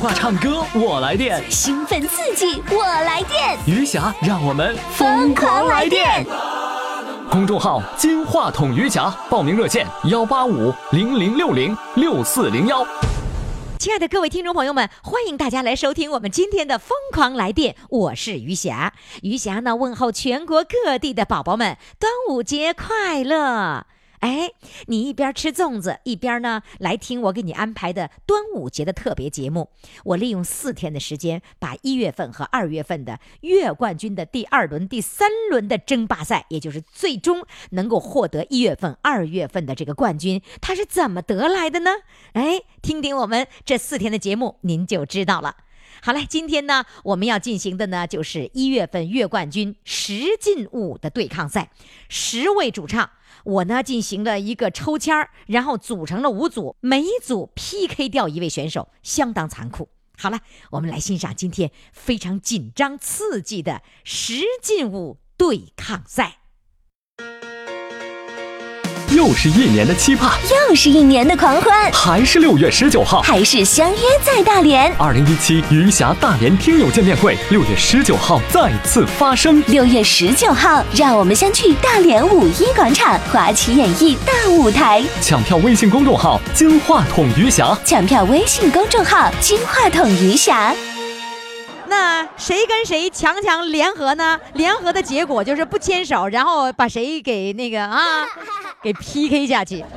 话唱歌我来电，兴奋刺激我来电，余霞让我们疯狂来电。公众号“金话筒余霞”，报名热线：幺八五零零六零六四零幺。亲爱的各位听众朋友们，欢迎大家来收听我们今天的《疯狂来电》，我是余霞。余霞呢，问候全国各地的宝宝们，端午节快乐！哎，你一边吃粽子，一边呢来听我给你安排的端午节的特别节目。我利用四天的时间，把一月份和二月份的月冠军的第二轮、第三轮的争霸赛，也就是最终能够获得一月份、二月份的这个冠军，他是怎么得来的呢？哎，听听我们这四天的节目，您就知道了。好嘞，今天呢，我们要进行的呢，就是一月份月冠军十进五的对抗赛，十位主唱。我呢进行了一个抽签，然后组成了五组，每组 PK 掉一位选手，相当残酷。好了，我们来欣赏今天非常紧张刺激的十进五对抗赛。又是一年的期盼，又是一年的狂欢，还是六月十九号，还是相约在大连。二零一七余霞大连听友见面会，六月十九号再次发生。六月十九号，让我们相聚大连五一广场华旗演艺大舞台。抢票微信公众号“金话筒余霞”，抢票微信公众号“金话筒余霞”。那谁跟谁强强联合呢？联合的结果就是不牵手，然后把谁给那个啊，给 PK 下去。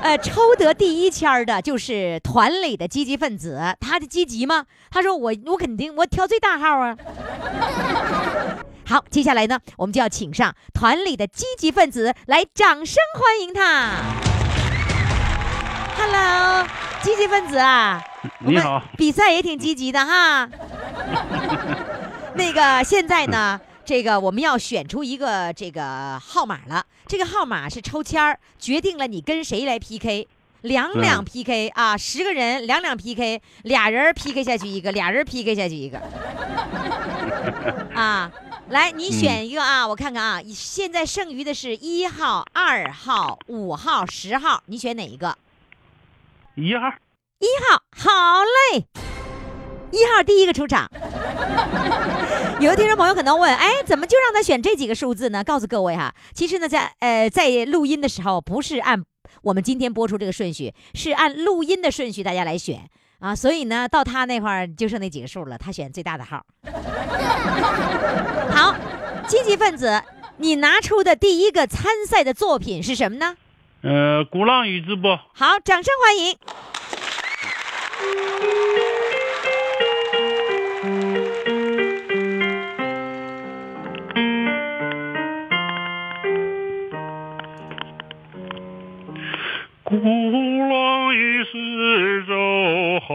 呃，抽得第一签的就是团里的积极分子，他的积极吗？他说我我肯定我挑最大号啊。好，接下来呢，我们就要请上团里的积极分子来，掌声欢迎他。Hello，积极分子啊，你好，比赛也挺积极的哈。那个现在呢，这个我们要选出一个这个号码了。这个号码是抽签儿，决定了你跟谁来 PK，两两 PK 啊，十个人两两 PK，俩人 PK 下去一个，俩人 PK 下去一个。啊，来，你选一个啊，我看看啊，现在剩余的是一号、二号、五号、十号，你选哪一个？一号。一号，好嘞。一号第一个出场，有的听众朋友可能问，哎，怎么就让他选这几个数字呢？告诉各位哈，其实呢，在呃在录音的时候，不是按我们今天播出这个顺序，是按录音的顺序大家来选啊。所以呢，到他那块儿就剩那几个数了，他选最大的号。好，积极分子，你拿出的第一个参赛的作品是什么呢？呃，鼓浪屿直播。好，掌声欢迎。鼓浪屿四周海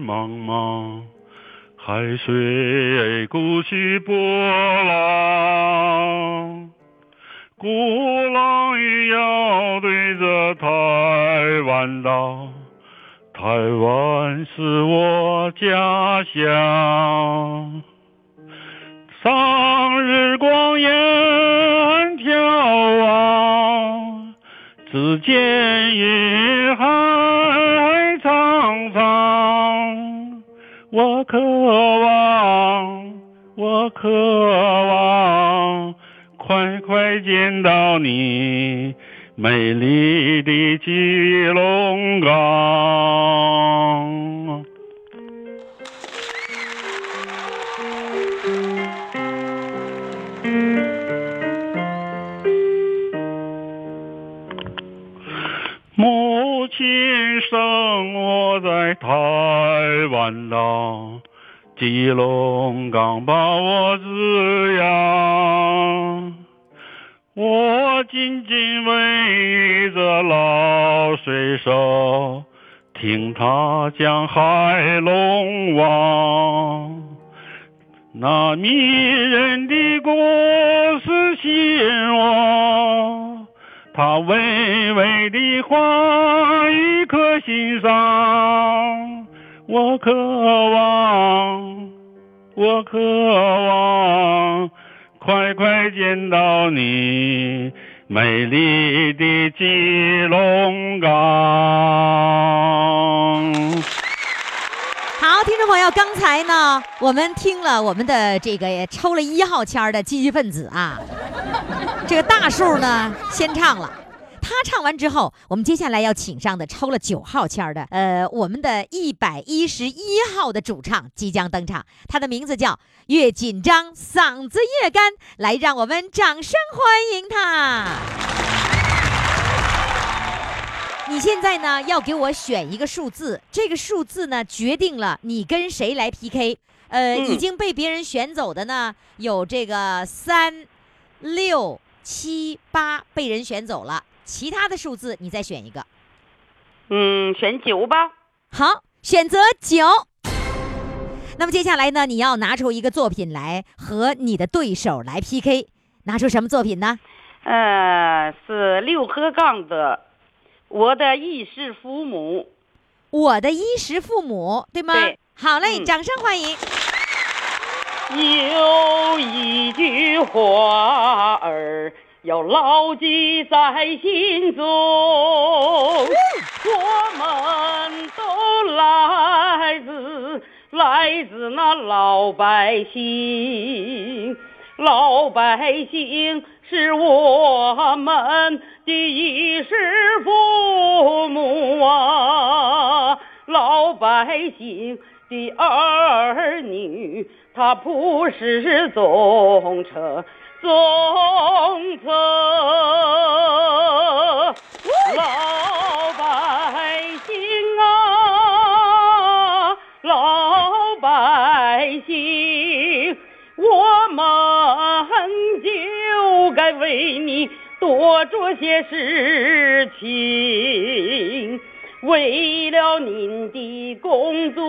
茫茫，海水鼓起波浪。鼓浪屿要对着台湾岛，台湾是我家乡。见云海苍苍。我渴望，我渴望，快快见到你美丽的基隆港。湾岛，基隆港把我滋养。我紧紧偎着老水手，听他讲海龙王。那迷人的故事吸引我，他娓娓的话语刻心上。我渴望，我渴望，快快见到你美丽的基隆港。听众朋友，刚才呢，我们听了我们的这个抽了一号签儿的积极分子啊，这个大数呢先唱了。他唱完之后，我们接下来要请上的抽了九号签的，呃，我们的一百一十一号的主唱即将登场，他的名字叫越紧张嗓子越干，来，让我们掌声欢迎他。你现在呢要给我选一个数字，这个数字呢决定了你跟谁来 PK。呃，嗯已经被别人选走的呢有这个三、六、七、八被人选走了，其他的数字你再选一个。嗯，选九吧。好，选择九。那么接下来呢，你要拿出一个作品来和你的对手来 PK，拿出什么作品呢？呃，是六合杠的，我的衣食父母。我的衣食父母，对吗？对好嘞，嗯掌声欢迎。有一句话儿要牢记在心中，我们都来自来自那老百姓，老百姓是我们的衣食父母啊，老百姓的儿女，他不是忠诚，总车，老百姓啊，老百姓，我们就该为你多做些事情。为了您的工作，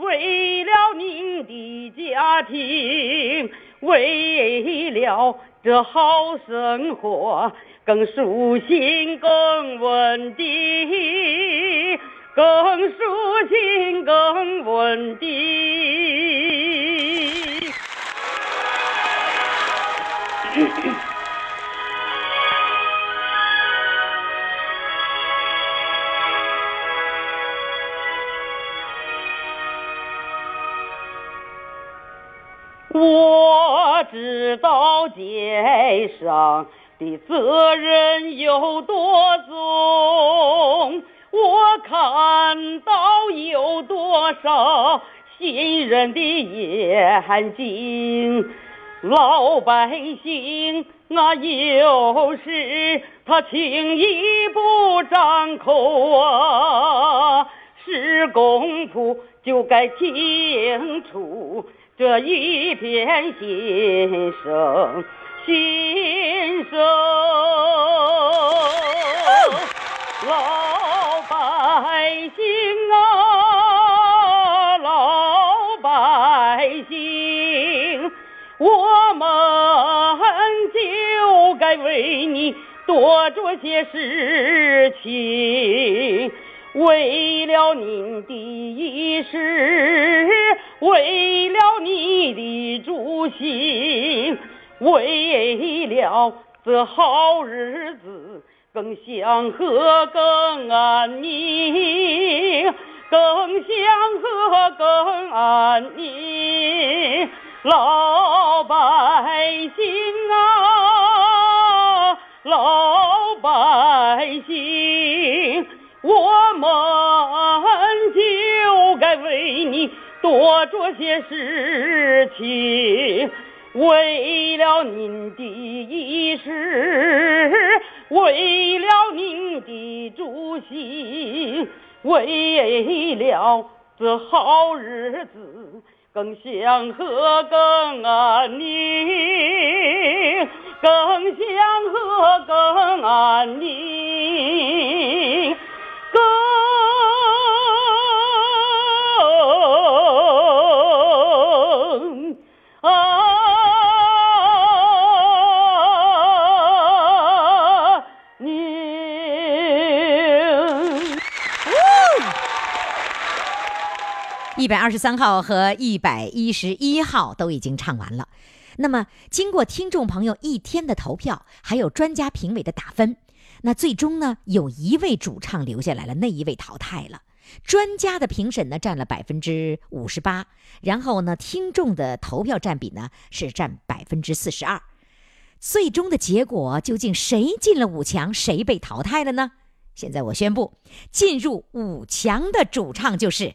为了您的家庭，为了这好生活更舒心、更稳定，更舒心、更稳定。我知道肩上的责任有多重，我看到有多少新人的眼睛。老百姓啊，有时他轻易不张口啊，是功夫就该清楚这一片心声，心声。老百姓啊，老百姓，我们就该为你多做些事情。为了您的衣食，为了你的住行，为了这好日子更祥和、更安宁，更祥和、更安宁。老百姓啊，老百姓。我们就该为你多做些事情，为了您的衣食，为了您的住行，为了这好日子更祥和、更安宁，更祥和、更安宁。一百二十三号和一百一十一号都已经唱完了。那么，经过听众朋友一天的投票，还有专家评委的打分，那最终呢，有一位主唱留下来了，那一位淘汰了。专家的评审呢占了百分之五十八，然后呢，听众的投票占比呢是占百分之四十二。最终的结果究竟谁进了五强，谁被淘汰了呢？现在我宣布，进入五强的主唱就是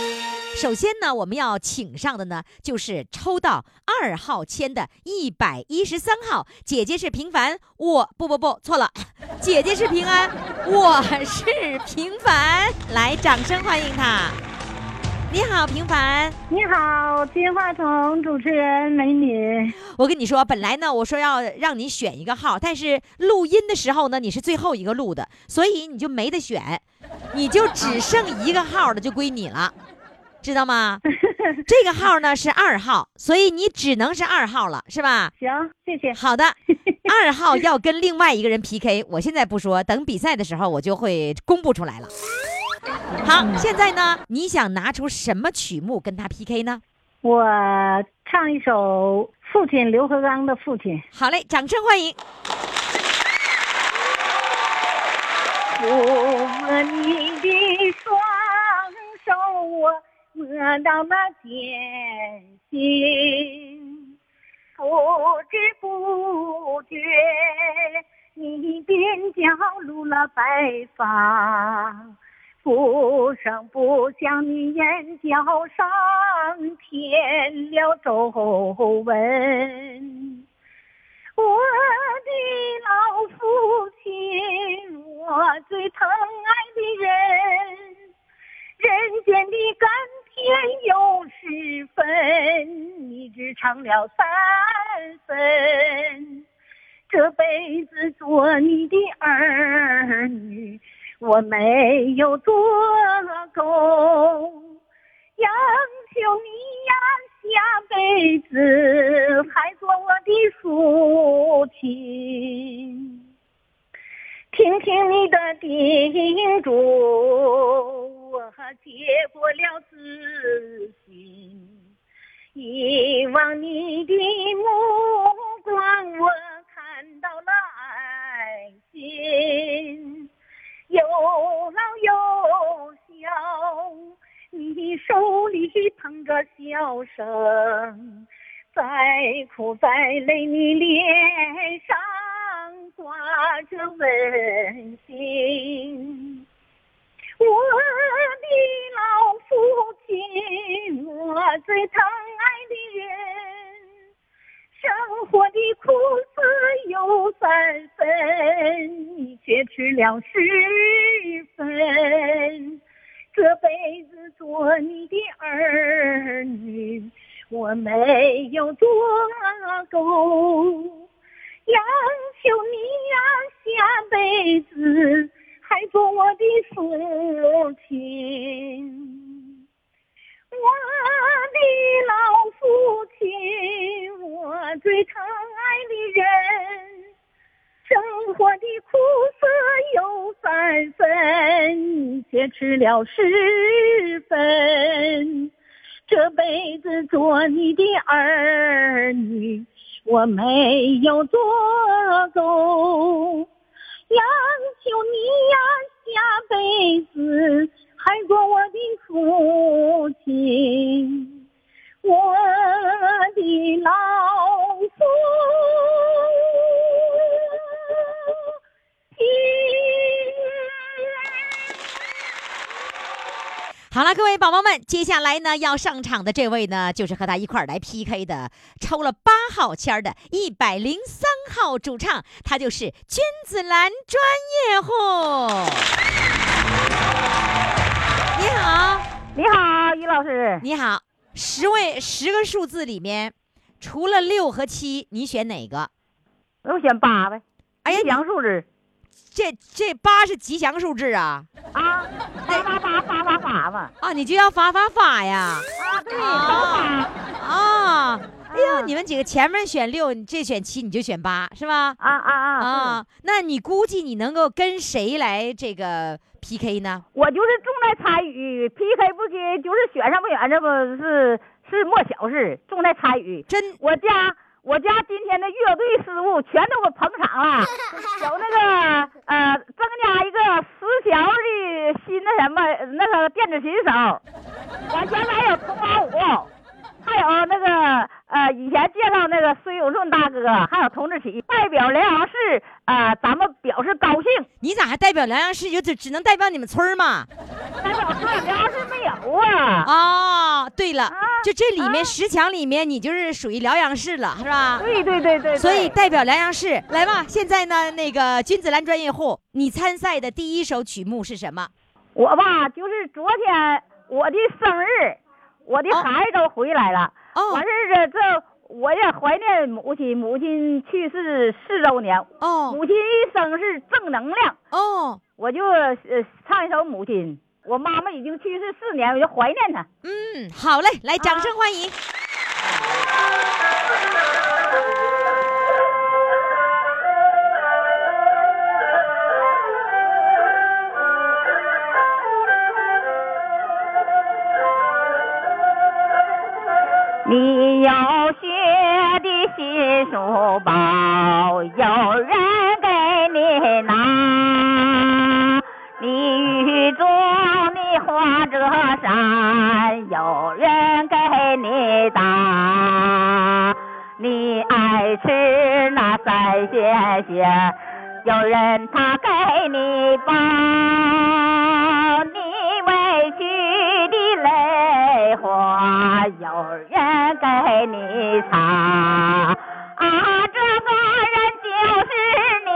首先呢，我们要请上的呢，就是抽到二号签的一百一十三号姐姐是平凡，我不不不错了，姐姐是平安，我是平凡，来，掌声欢迎她。你好，平凡。你好，金话筒主持人美女。我跟你说，本来呢，我说要让你选一个号，但是录音的时候呢，你是最后一个录的，所以你就没得选，你就只剩一个号了，就归你了。知道吗？这个号呢是二号，所以你只能是二号了，是吧？行，谢谢。好的，二号要跟另外一个人 PK，我现在不说，等比赛的时候我就会公布出来了。好，现在呢，你想拿出什么曲目跟他 PK 呢？我唱一首《父亲刘和刚的父亲》。好嘞，掌声欢迎。我你的双手摸到了艰辛，不知不觉，你鬓角露了白发，不声不响，你眼角上添了皱纹。我的老父亲，我最疼爱的人，人间的甘。天有十分，你只唱了三分。这辈子做你的儿女，我没有做够。央求你呀，下辈子还做我的父亲。听听你的叮嘱。我接过了自信，以往你的目光，我看到了爱心，有老有小，你手里捧着笑声，再苦再累，你脸上挂着温馨。我的老父亲，我最疼爱的人，生活的苦涩有三分，你却吃了十分。这辈子做你的儿女，我没有做够，央求你呀，下辈子。还做我的父亲，我的老父亲，我最疼爱的人，生活的苦涩有三分，却吃了十分。这辈子做你的儿女，我没有做够。央求你呀，下辈子还做我的父亲，我的老父亲。好了，各位宝宝们，接下来呢要上场的这位呢，就是和他一块儿来 PK 的，抽了八号签的一百零三号主唱，他就是君子兰专业户。你好，你好，于老师，你好。十位十个数字里面，除了六和七，你选哪个？我选八呗。哎呀，吉祥数字。这这八是吉祥数字啊！啊，发发发发发发吧。啊，你就要发发发呀？啊，对，发发。啊，哎呦，啊你们几个前面选六，你这选七，你就选八，是吧？啊啊啊！啊，那你估计你能够跟谁来这个 PK 呢？我就是重在参与，PK 不 PK，就是选上不选上，不是是莫小事，重在参与。真我家我家今天的乐队失误全都给我捧场了，有那个呃增加一个十条的新的什么那个电子琴手，我现在还有铜锣舞，还有那个呃以前介绍那个孙永顺大哥，还有童志奇代表辽阳市，呃咱们表示高兴。你咋还代表辽阳市？就只只能代表你们村儿嘛？代表看辽阳市没有啊？哦，对了，啊就这里面啊十强里面，你就是属于辽阳市了，是吧？对对对对对，所以代表辽阳市来吧。现在呢，那个君子兰专业户，你参赛的第一首曲目是什么？我吧，就是昨天我的生日，我的哦孩子都回来了。哦完事儿这这，我也怀念母亲，母亲去世四周年，哦母亲一生是正能量，哦，我就呃唱一首《母亲》。我妈妈已经去世四年，我就怀念她。嗯，好嘞，来，掌声欢迎。你有学的新书包，有人给你拿；你雨中你花着伞，有人给你打。你爱吃那三鲜馅，有人他给你包。花，有人给你擦。啊，这个人就是娘，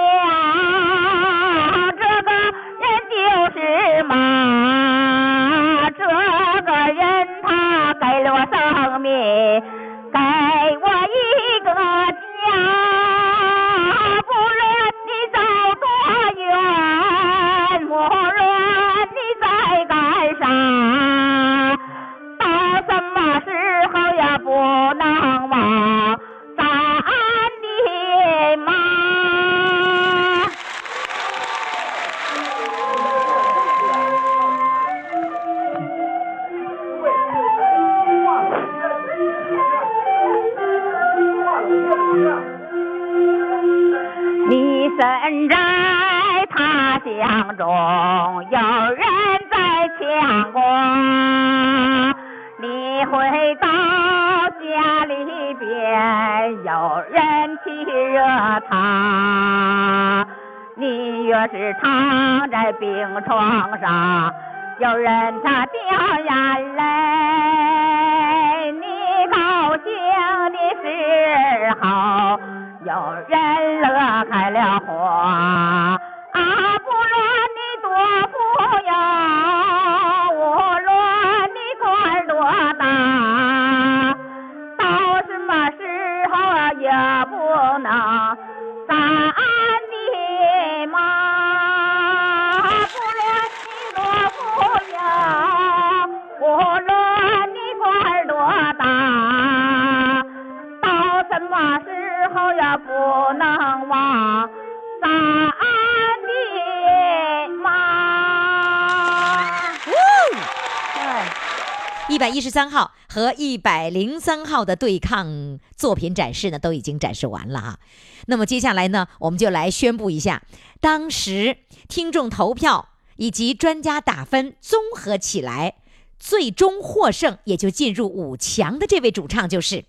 一百一十三号和一百零三号的对抗作品展示呢，都已经展示完了哈。那么接下来呢，我们就来宣布一下，当时听众投票以及专家打分综合起来，最终获胜也就进入五强的这位主唱就是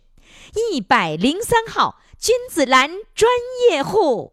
一百零三号君子兰专业户。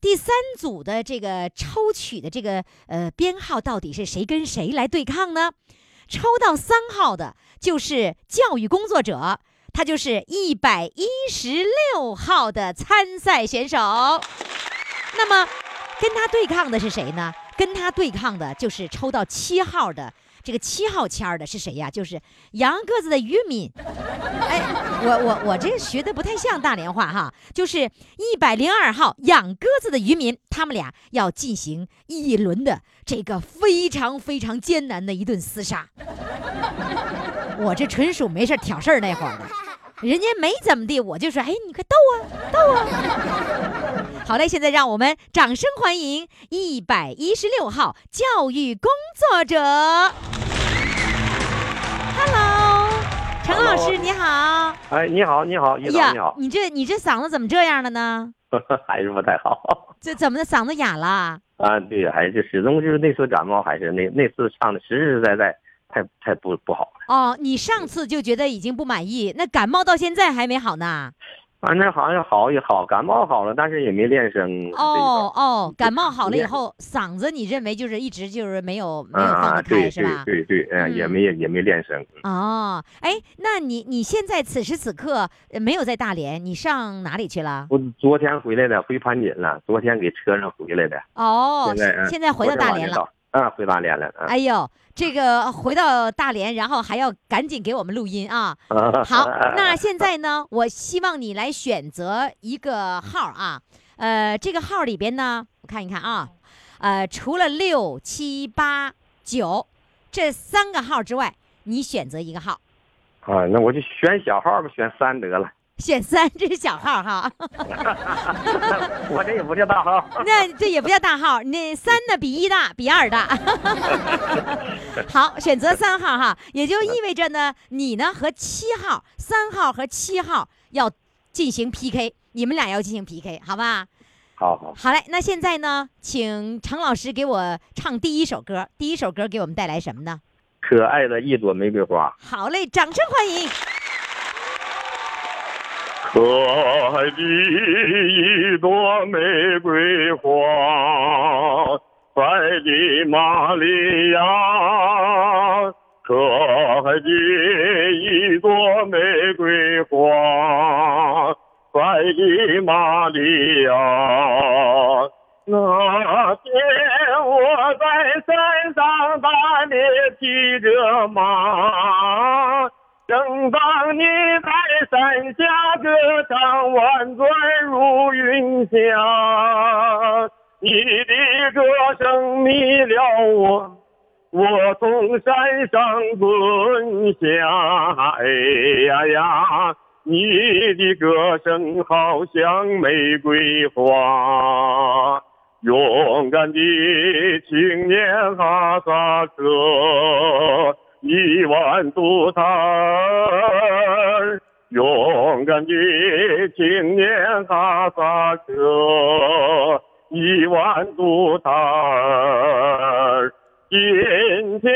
第三组的这个抽取的这个呃编号到底是谁跟谁来对抗呢？抽到三号的就是教育工作者，他就是一百一十六号的参赛选手。那么，跟他对抗的是谁呢？跟他对抗的就是抽到七号的。这个七号签的是谁呀？就是羊鸽子的渔民。哎，我我我这学的不太像大连话哈，就是一百零二号养鸽子的渔民，他们俩要进行一轮的这个非常非常艰难的一顿厮杀。我这纯属没事挑事儿那会儿的，人家没怎么地，我就说，哎，你快斗啊，斗啊！好嘞，现在让我们掌声欢迎一百一十六号教育工作者。Hello，陈老师你好。哎，你好，你好，于导你好，你这你这嗓子怎么这样了呢？还是不太好。这怎么的？嗓子哑了？啊，对，还是始终就是那次感冒，还是那那次唱的实实在在，太太不不好了。哦，你上次就觉得已经不满意，那感冒到现在还没好呢？反正好像好也好，感冒好了，但是也没练声。哦哦，感冒好了以后，嗓子你认为就是一直就是没有没有放得开是吧？对对对，嗯，也没也没练声。哦，哎，那你你现在此时此刻没有在大连，你上哪里去了？我昨天回来的，回盘锦了。昨天给车上回来的。哦，现在现在回到大连了。啊，回大连了。哎呦。这个回到大连，然后还要赶紧给我们录音啊！好，那现在呢，我希望你来选择一个号啊，呃，这个号里边呢，我看一看啊，呃，除了六七八九这三个号之外，你选择一个号。啊，那我就选小号吧，选三得了。选三，这是小号哈。我这也不叫大号。那这也不叫大号，那三呢比一大，比二大。好，选择三号哈，也就意味着呢，你呢和七号、三号和七号要进行 PK，你们俩要进行 PK，好吧？好好。好嘞，那现在呢，请程老师给我唱第一首歌。第一首歌给我们带来什么呢？可爱的一朵玫瑰花。好嘞，掌声欢迎。可爱的一朵玫瑰花，百里玛利亚。可爱的一朵玫瑰花，百里玛利亚。那天我在山上大猎骑着马。正当你在山下歌唱，婉转如云霞，你的歌声迷了我，我从山上滚下。哎呀呀，你的歌声好像玫瑰花，勇敢的青年哈萨克。一万独担，勇敢的青年哈萨克，一万独担。今天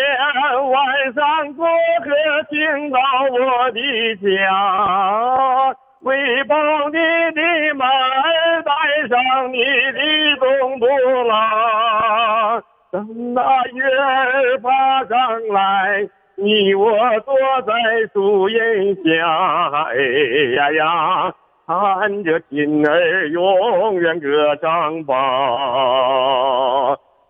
晚上过河，请到我的家，为保你的马儿带上你的冬不拉。等那月儿爬上来，你我坐在树荫下，哎呀呀，看着亲儿永远歌唱吧。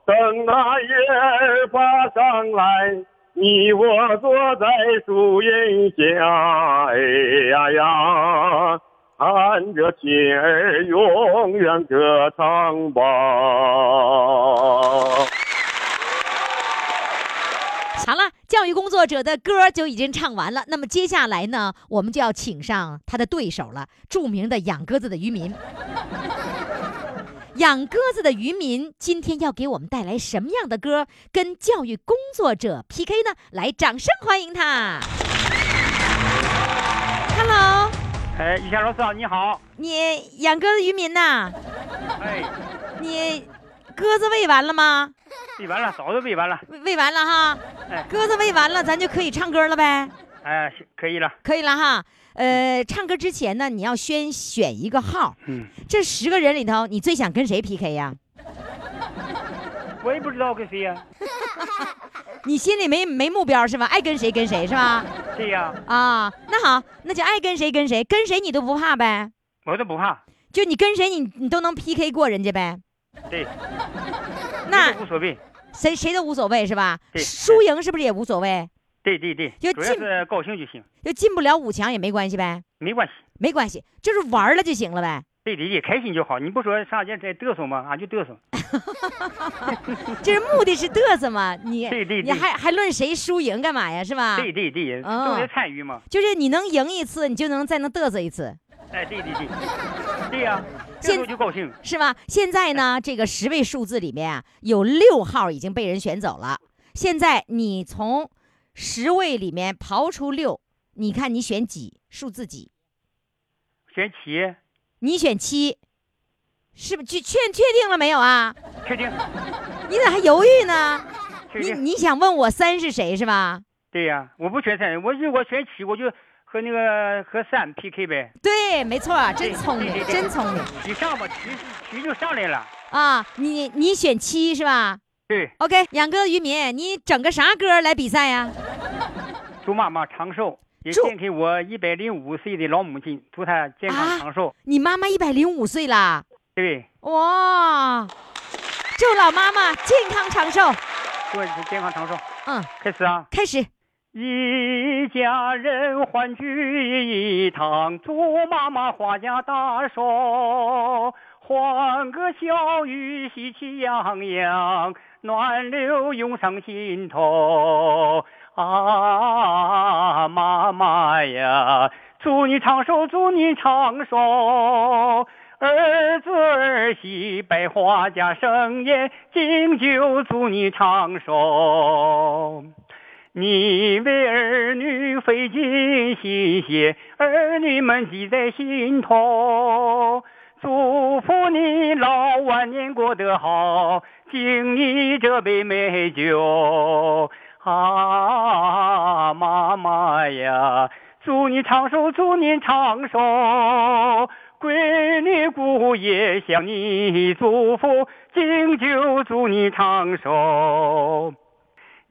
等那月儿爬上来，你我坐在树荫下，哎呀呀，看着亲儿永远歌唱吧。教育工作者的歌就已经唱完了。那么接下来呢，我们就要请上他的对手了，著名的养鸽子的渔民。养鸽子的渔民今天要给我们带来什么样的歌，跟教育工作者 PK 呢？来，掌声欢迎他。Hello，哎，于霞老师你好。你养鸽子渔民呐？哎，你鸽子喂完了吗？喂完了，早就喂完了。喂喂完了哈，鸽子喂完了，咱就可以唱歌了呗。哎，可以了，可以了哈。呃，唱歌之前呢，你要先选一个号。嗯。这十个人里头，你最想跟谁 PK 呀？我也不知道跟谁呀、你心里没没目标是吧？爱跟谁跟谁是吧？对呀、啊，那好，那就爱跟谁跟谁，跟谁你都不怕呗？我都不怕。就你跟谁你你都能 PK 过人家呗？对，那无所谓。谁谁都无所谓是吧？对输赢是不是也无所谓？对对对，就进主要是高兴就行，就进不了五强也没关系呗？没关系。没关系，就是玩了就行了呗。对对对，开心就好。你不说上街在嘚瑟吗？俺就嘚瑟。就是目的是嘚瑟嘛，你对对对你还还论谁输赢干嘛呀？是吧？对对对，哦重在参与嘛。就是你能赢一次，你就能再能嘚瑟一次，哎，对对对，对呀、这现在就高兴。是吧？现在呢，这个十位数字里面啊，有六号已经被人选走了。现在你从十位里面刨出六，你看你选几？数字几？选七，你选七，是不是确确确定了没有啊？确定，你咋还犹豫呢？你。你想问我三是谁是吧？对呀、我不选三，我如果选七，我就和那个和三 PK 呗。对，没错，真聪明真聪明你上吧，七七就上来了。啊！你你选七是吧对，？OK，养哥于民，你整个啥歌来比赛呀？祝妈妈长寿，也献给我一百零五岁的老母亲，祝她健啊康长寿。你妈妈一百零五岁啦，对，哇！祝老妈妈健康长寿。祝你健康长寿。嗯，开始啊！开始。一家人欢聚一堂，祝妈妈花甲大寿，欢歌笑语喜气洋洋，暖流涌上心头。啊，妈妈呀，祝你长寿，祝你长寿。儿子儿媳百花家盛宴，敬酒祝你长寿。你为儿女费尽心血，儿女们记在心头。祝福你老晚年过得好，敬你这杯美酒。啊，妈妈呀，祝你长寿，祝你长寿。闺女姑爷向你祝福，敬酒祝你长寿。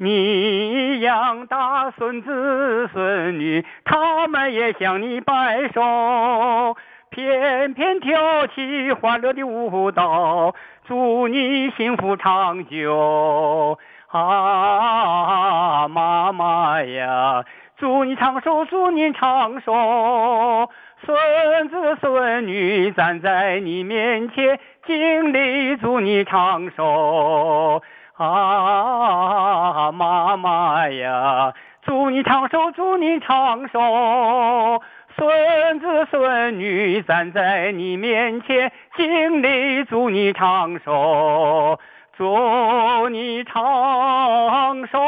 你养大孙子孙女，他们也向你摆手，翩翩跳起欢乐的舞蹈，祝你幸福长久。啊，妈妈呀，祝你长寿，祝你长寿。孙子孙女站在你面前，敬礼祝你长寿。啊，妈妈呀，祝你长寿，祝你长寿。孙子孙女站在你面前，敬礼祝你长寿，祝你长寿。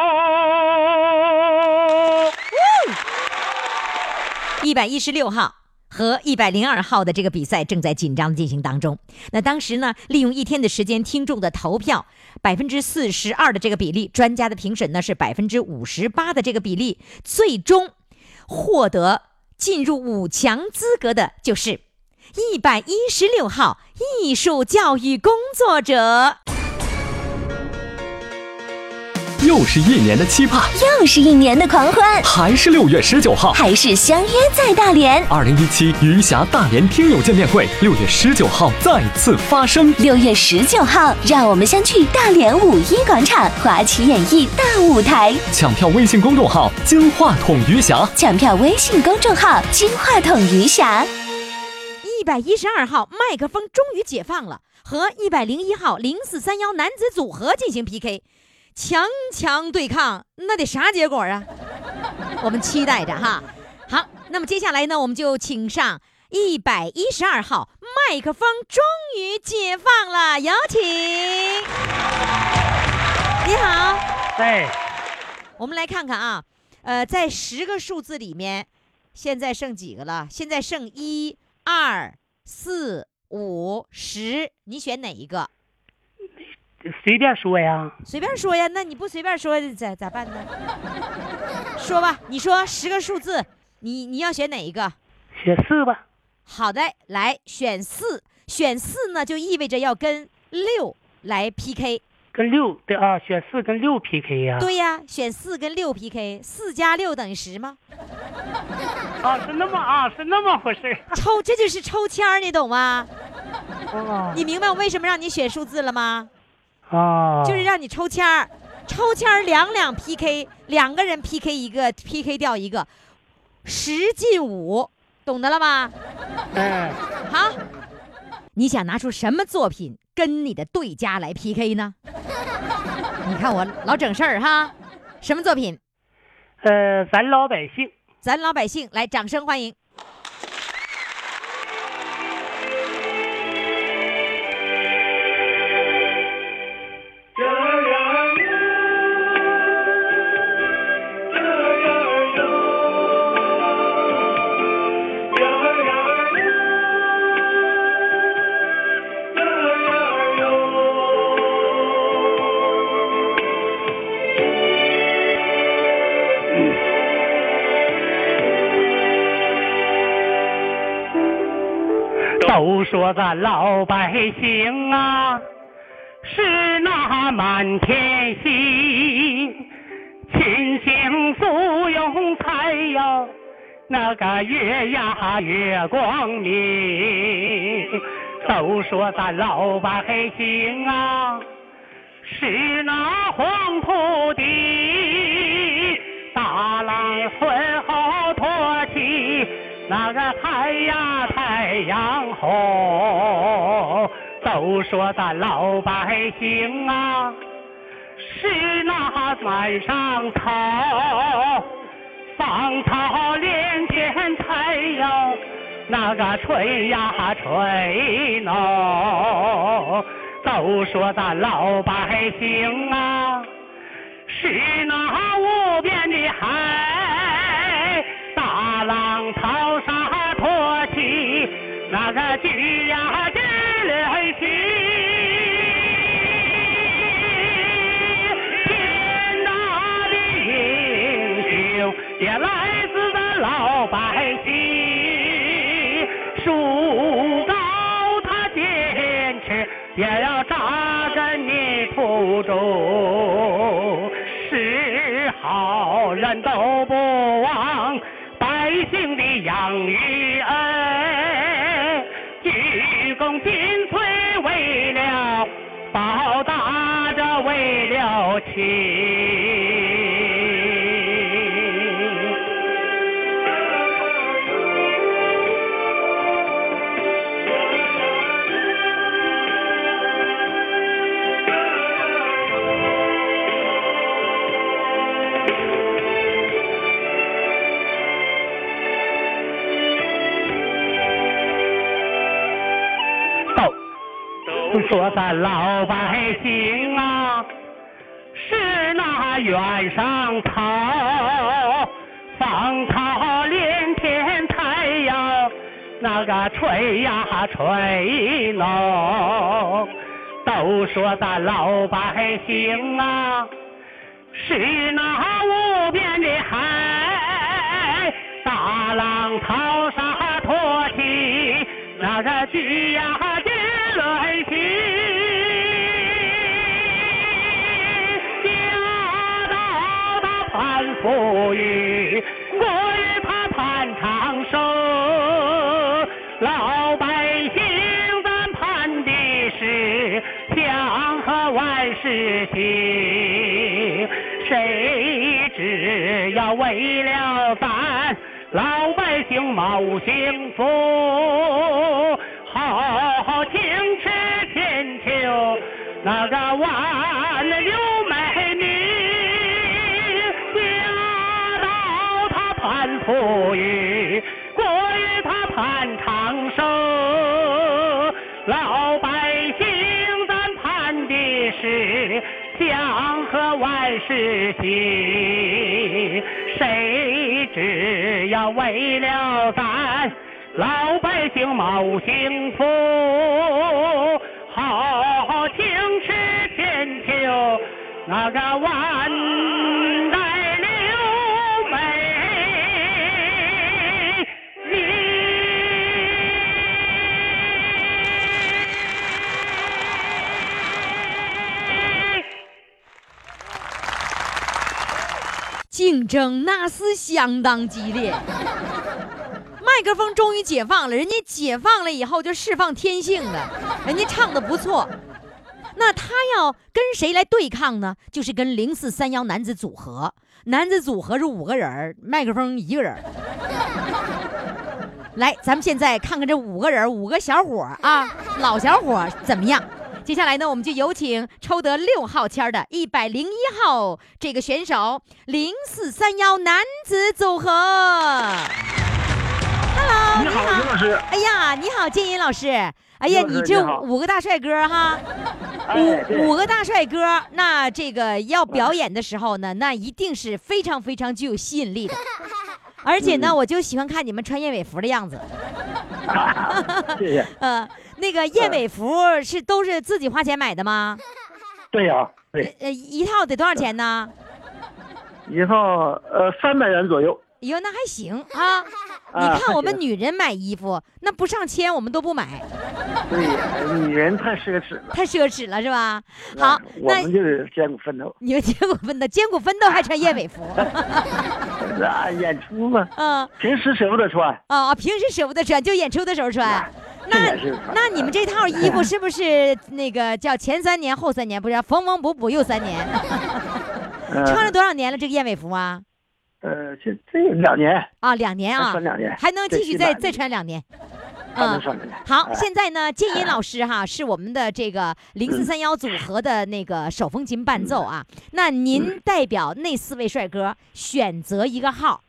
一百一十六号和一百零二号的这个比赛正在紧张进行当中。那当时呢，利用一天的时间，听众的投票百分之四十二的这个比例，专家的评审呢是百分之五十八的这个比例，最终获得进入五强资格的就是一百一十六号艺术教育工作者。又是一年的期盼，又是一年的狂欢，还是六月十九号。还是相约在大连。二零一七余霞大连听友见面会，六月十九号再次发生。六月十九号，让我们相聚大连五一广场华旗演艺大舞台。抢票微信公众号“金话筒余霞抢票微信公众号“金话筒余霞一百一十二号麦克风终于解放了，和一百零一号零四三幺男子组合进行 PK，强强对抗，那得啥结果啊？我们期待着哈。好，那么接下来呢，我们就请上一百一十二号麦克风终于解放了，有请。你好，哎，我们来看看啊，呃，在十个数字里面，现在剩几个了？现在剩一、二、四、五、十，你选哪一个？随便说呀。随便说呀，那你不随便说咋咋办呢？说吧，你说十个数字，你你要选哪一个？选四吧。好的，来选四，选四呢就意味着要跟六来 PK，跟六对啊，选四跟六 PK 呀、对呀，选四跟六 PK，四加六等于十吗？啊，是那么啊，是那么回事抽，这就是抽签儿，你懂吗？啊你明白我为什么让你选数字了吗？啊，就是让你抽签儿，抽签儿两两 PK，两个人 PK 一个，PK 掉一个，十进五，懂得了吗？哎，好，你想拿出什么作品跟你的对家来 PK 呢？你看我老整事儿哈，什么作品？呃，咱老百姓咱老百姓来，掌声欢迎。咱老百姓啊，是那满天星，勤行富用财呀，那个月呀月光明。都说咱老百姓啊，是那黄土地，大浪混后托起。那个太呀太阳红，都说咱老百姓啊，是那满上草，芳草连天彩呀，那个吹呀吹浓，都说咱老百姓啊，是那无边的海。浪淘沙说咱老百姓啊，是那原上草，芳草连天太阳，那个吹呀吹浓。都说咱老百姓啊，是那无边的海，大浪淘沙托起，那个巨呀盼是祥和万事兴，谁知要为了咱老百姓谋幸福，好好听吃千秋那个万竞争那是相当激烈。麦克风终于解放了，人家解放了以后就释放天性了，人家唱的不错。那他要跟谁来对抗呢？就是跟零四三幺男子组合，男子组合是五个人，麦克风一个人儿。来，咱们现在看看这五个人，五个小伙啊，老小伙怎么样？接下来呢，我们就有请抽得六号签儿的一百零一号这个选手，零四三幺男子组合。Hello，你好，于老师。哎呀，你好，建银老师。哎呀，你这五个大帅哥哈，五五个大帅哥，那这个要表演的时候呢，那一定是非常非常具有吸引力的。而且嗯呢，我就喜欢看你们穿燕尾服的样子。谢谢。呃，那个燕尾服是都是自己花钱买的吗？对呀、对，呃，一套得多少钱呢？一套呃三百元左右。哟，那还行 啊。你啊看我们女人买衣服，那不上千我们都不买，对呀，女人太奢侈了。太奢侈了是吧？好，我那们就是艰苦奋斗，你们艰苦奋斗，艰苦奋斗还穿燕尾服，啊，演出嘛，嗯。平时舍不得穿。哦，平时舍不得穿，就演出的时候穿。那那你们这套衣服是不是那个叫前三年后三年？不是缝缝补补又三年？嗯穿了多少年了？这个燕尾服啊？呃，这这两年啊，两年啊穿两年，还能继续再再穿两年。还能穿两年。好，哎现在呢，建银老师哈是我们的这个零四三幺组合的那个手风琴伴奏啊。那您代表那四位帅哥选择一个号，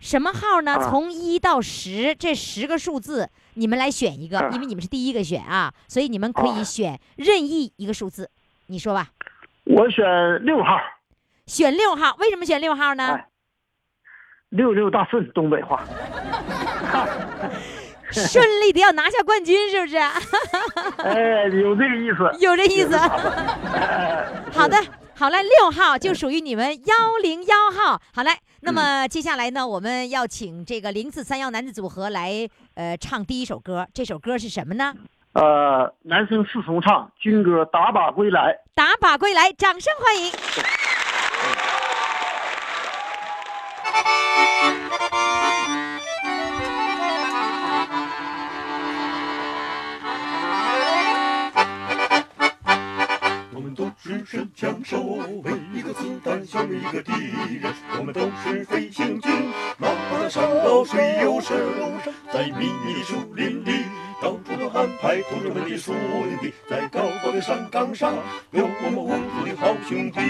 什么号呢？啊从一到十这十个数字，你们来选一个，啊因为你们是第一个选啊，所以你们可以啊选任意一个数字。你说吧，我选六号，选六号，为什么选六号呢？哎，六六大顺，东北话。顺利的要拿下冠军，是不是？哎，有这个意思。有这意思。哎好的，好嘞，六号就属于你们幺零幺号。好嘞，那么接下来呢，我们要请这个零四三幺男子组合来呃唱第一首歌，这首歌是什么呢？呃，男生四重唱军歌《打靶归来》。打靶归来，掌声欢迎。神枪手，每一个子弹消灭一个敌人。我们都是飞行军，哪怕那山高水又深，在密密的树林里，到处都安排同志们的宿敌，在高高的山岗上，有我们无数的好兄弟。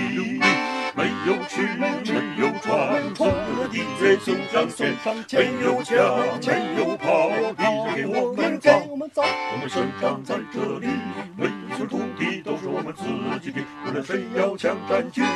没有吃，没有穿，冲着敌人送上线，没有枪，没有要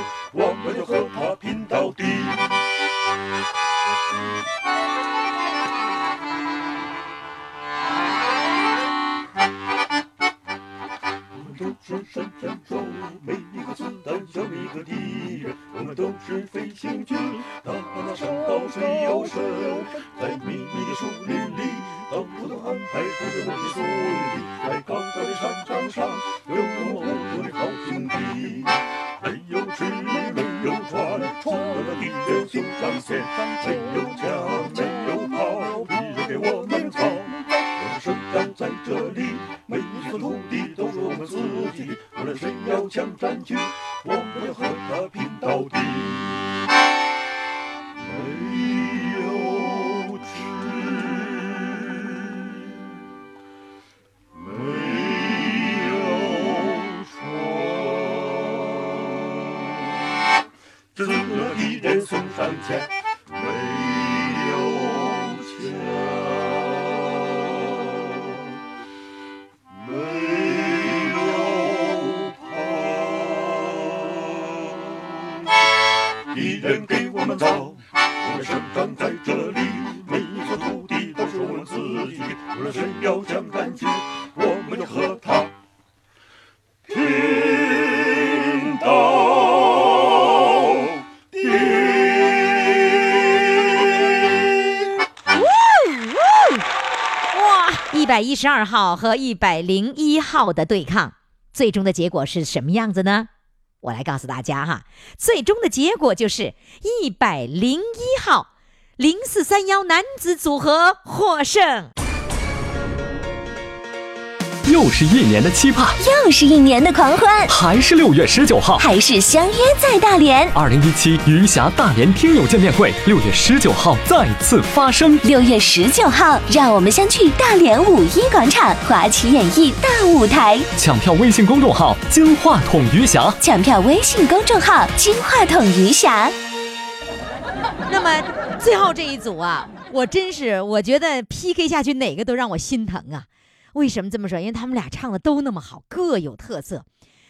人送上前。没有枪，没有炮，敌人给我们造。我们生长十二号和一百零一号的对抗，最终的结果是什么样子呢？我来告诉大家哈，最终的结果就是一百零一号零四三幺男子组合获胜。又是一年的期盼，又是一年的狂欢，还是六月十九号，还是相约在大连。二零一七余霞大连听友见面会，六月十九号再次发生。六月十九号，让我们相聚大连五一广场华旗演艺大舞台。抢票微信公众号“金话筒余霞”，抢票微信公众号“金话筒余霞”。那么最后这一组啊，我真是我觉得 PK 下去哪个都让我心疼啊。为什么这么说？因为他们俩唱的都那么好，各有特色。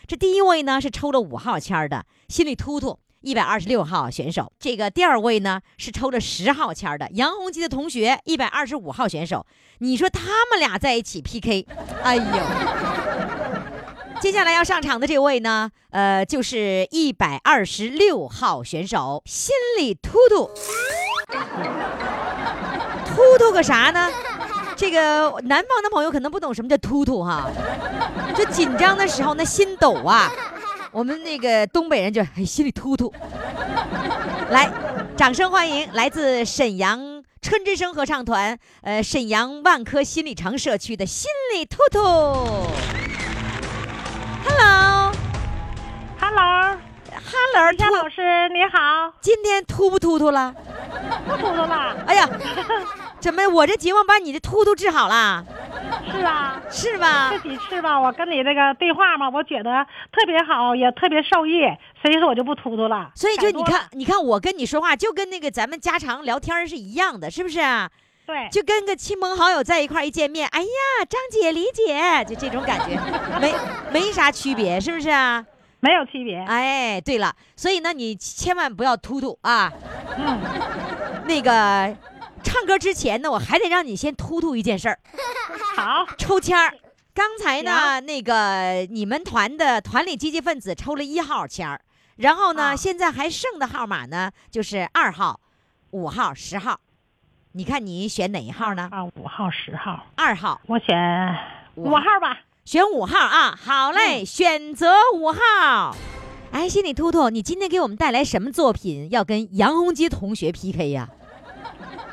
这第一位呢是抽了五号签的心里突突，一百二十六号选手。这个第二位呢是抽了十号签的杨洪基的同学，一百二十五号选手。你说他们俩在一起 PK，哎呦！接下来要上场的这位呢，呃，就是一百二十六号选手心里突突，突突个啥呢？这个南方的朋友可能不懂什么叫突突哈，就紧张的时候那心抖啊，我们那个东北人就哎心里突突。来，掌声欢迎来自沈阳春之声合唱团，呃，沈阳万科新里程社区的心里突突。Hello，Hello，夏老师你好，今天突不突突了？不突突了。哎呀。怎么？我这节目把你的突突治好了？是啊，是吧？这几次吧，我跟你那个对话嘛，我觉得特别好，也特别受益，所以说我就不秃秃了。所以就你看，你看我跟你说话，就跟那个咱们家常聊天是一样的，是不是啊？对，就跟个亲朋好友在一块一见面，哎呀，张姐、李姐，就这种感觉，没没啥区别，是不是啊？没有区别。哎，对了，所以呢，你千万不要秃秃啊。嗯，那个。唱歌之前呢，我还得让你先突突一件事儿。好，抽签儿。刚才呢，那个你们团的团里积极分子抽了一号签儿，然后呢，现在还剩的号码呢，就是二号、五号、十号。你看你选哪一号呢？啊，五号、十号、二号。我选五号吧。选五号啊！好嘞，选择五号。哎，心里突突，你今天给我们带来什么作品？要跟杨洪基同学 PK 呀？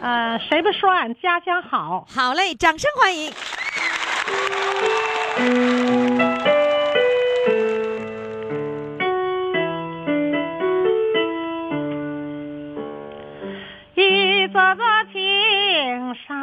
呃，谁不说俺家乡好？好嘞，掌声欢迎。一座座青山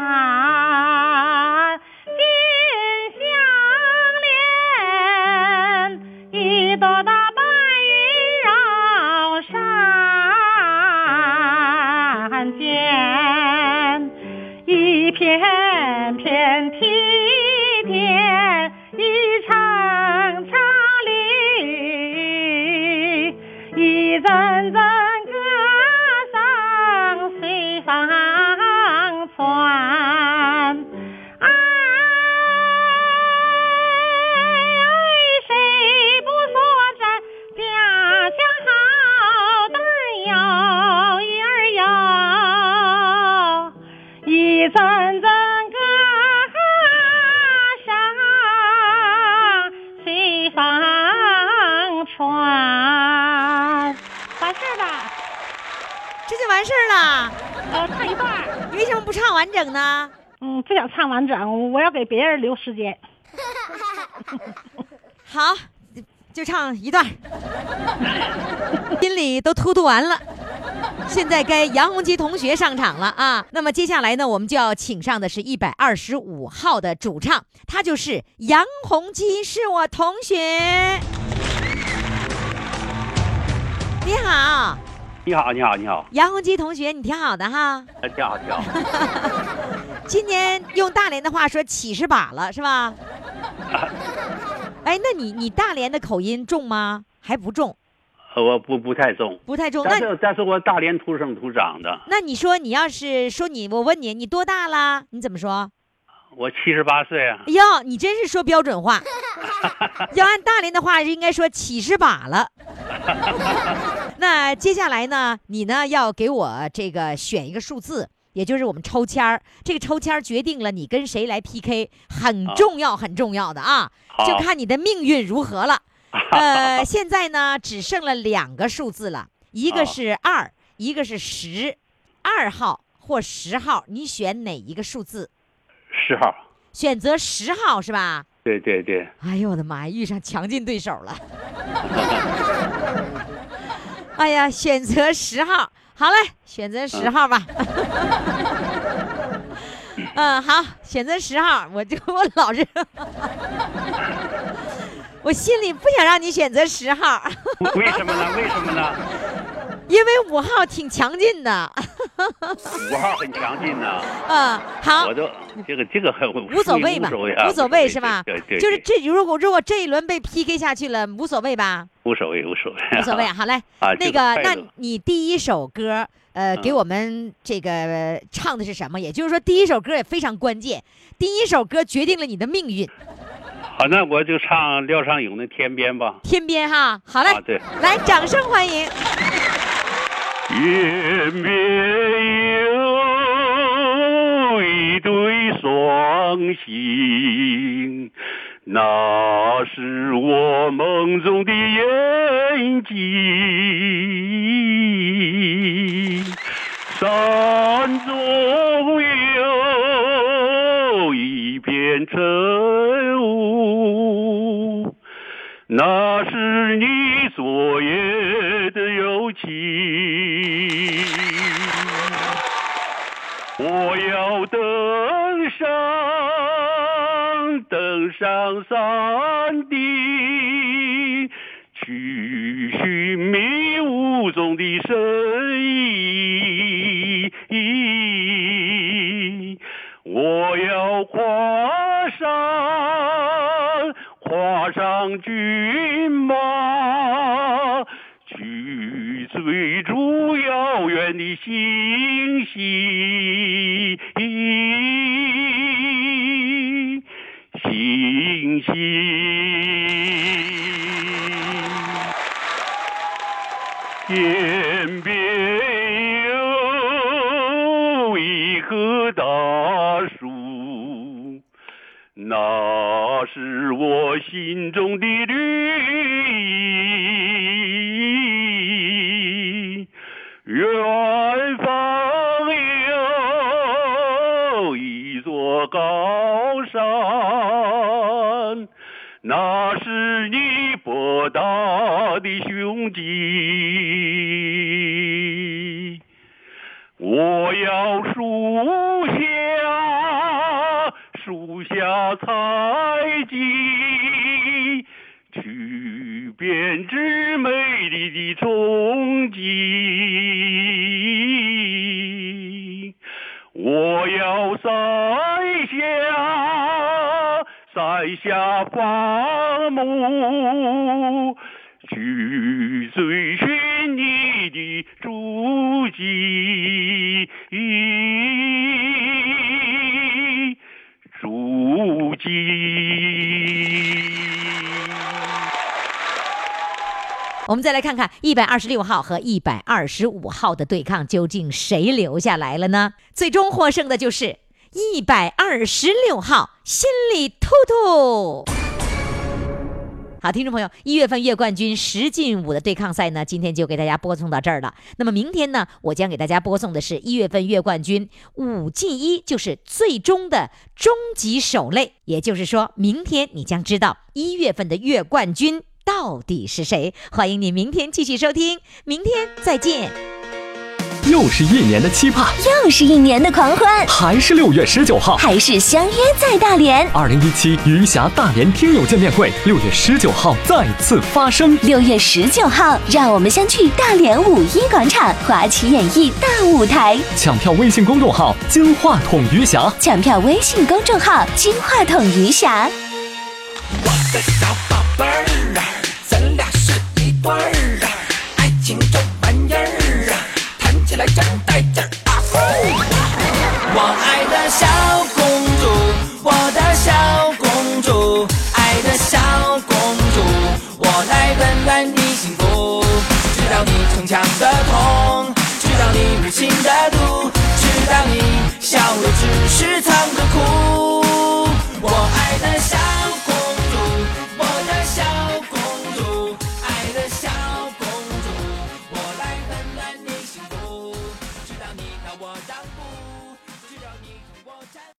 完事儿了，呃，唱一段。你为什么不唱完整呢？嗯，不想唱完整，我要给别人留时间。好，就唱一段。心里都突突完了，现在该杨洪基同学上场了啊！那么接下来呢，我们就要请上的是一百二十五号的主唱，他就是杨洪基，是我同学。你好。你好，你好，你好，杨洪基同学，你挺好的哈。挺好，挺好。今年用大连的话说，起是把了，是吧？哎，那你你大连的口音重吗？还不重？我不不太重，不太重。但是但是我大连土生土长的。那你说你要是说你，我问你，你多大了？你怎么说？我七十八岁啊。哎呦，你真是说标准话。要按大连的话，应该说七十把了。那接下来呢？你呢要给我这个选一个数字，也就是我们抽签儿。这个抽签儿决定了你跟谁来 PK，很重要很重要的啊，就看你的命运如何了。呃，现在呢只剩了两个数字了，一个是二，一个是十，二号或十号，你选哪一个数字？十号。选择十号是吧？对对对。哎呦我的妈呀，遇上强劲对手了。哎呀，选择十号，好嘞，选择十号吧。嗯，好，选择十号，我就我老是，我心里不想让你选择十号。为什么呢？为什么呢？因为五号挺强劲的。五号很强劲呢。嗯，好。我都这个这个很无所谓吧？无所谓是吧？对对。就是这如果如果这一轮被 PK 下去了，无所谓吧？无所谓，无所谓。无所谓，好嘞。啊，那个，那你第一首歌，呃，给我们这个唱的是什么？也就是说，第一首歌也非常关键，第一首歌决定了你的命运。好，那我就唱廖尚勇的《天边》吧。天边哈，好嘞。啊，对。来，掌声欢迎。天边有一对双星，那是我梦中的眼睛。山中有一片晨雾，那是你昨夜的友情。我要登上，登上山顶，去寻迷雾中的身影。我要跨上，跨上骏马，去追逐遥远的星星，心中的绿来看看一百二十六号和一百二十五号的对抗，究竟谁留下来了呢？最终获胜的就是一百二十六号，心里突突。好，听众朋友，一月份月冠军十进五的对抗赛呢，今天就给大家播送到这儿了。那么明天呢，我将给大家播送的是一月份月冠军五进一，就是最终的终极手类。也就是说，明天你将知道一月份的月冠军到底是谁。欢迎你明天继续收听，明天再见。又是一年的期盼，又是一年的狂欢，还是六月十九号，还是相约在大连。二零一七余霞大连听友见面会，六月十九号再次发生。六月十九号，让我们相聚大连五一广场华旗演艺大舞台。抢票微信公众号“金话筒余霞”，抢票微信公众号“金话筒余霞”。我的小宝贝儿啊，咱俩是一对儿啊，爱情这玩意儿啊，谈起来真带劲儿啊！我爱的小公主，我的小公主，爱的小公主，我来温暖你幸福，知道你逞强的痛，知道你无情的毒，知道你笑的只是藏着哭。我爱的小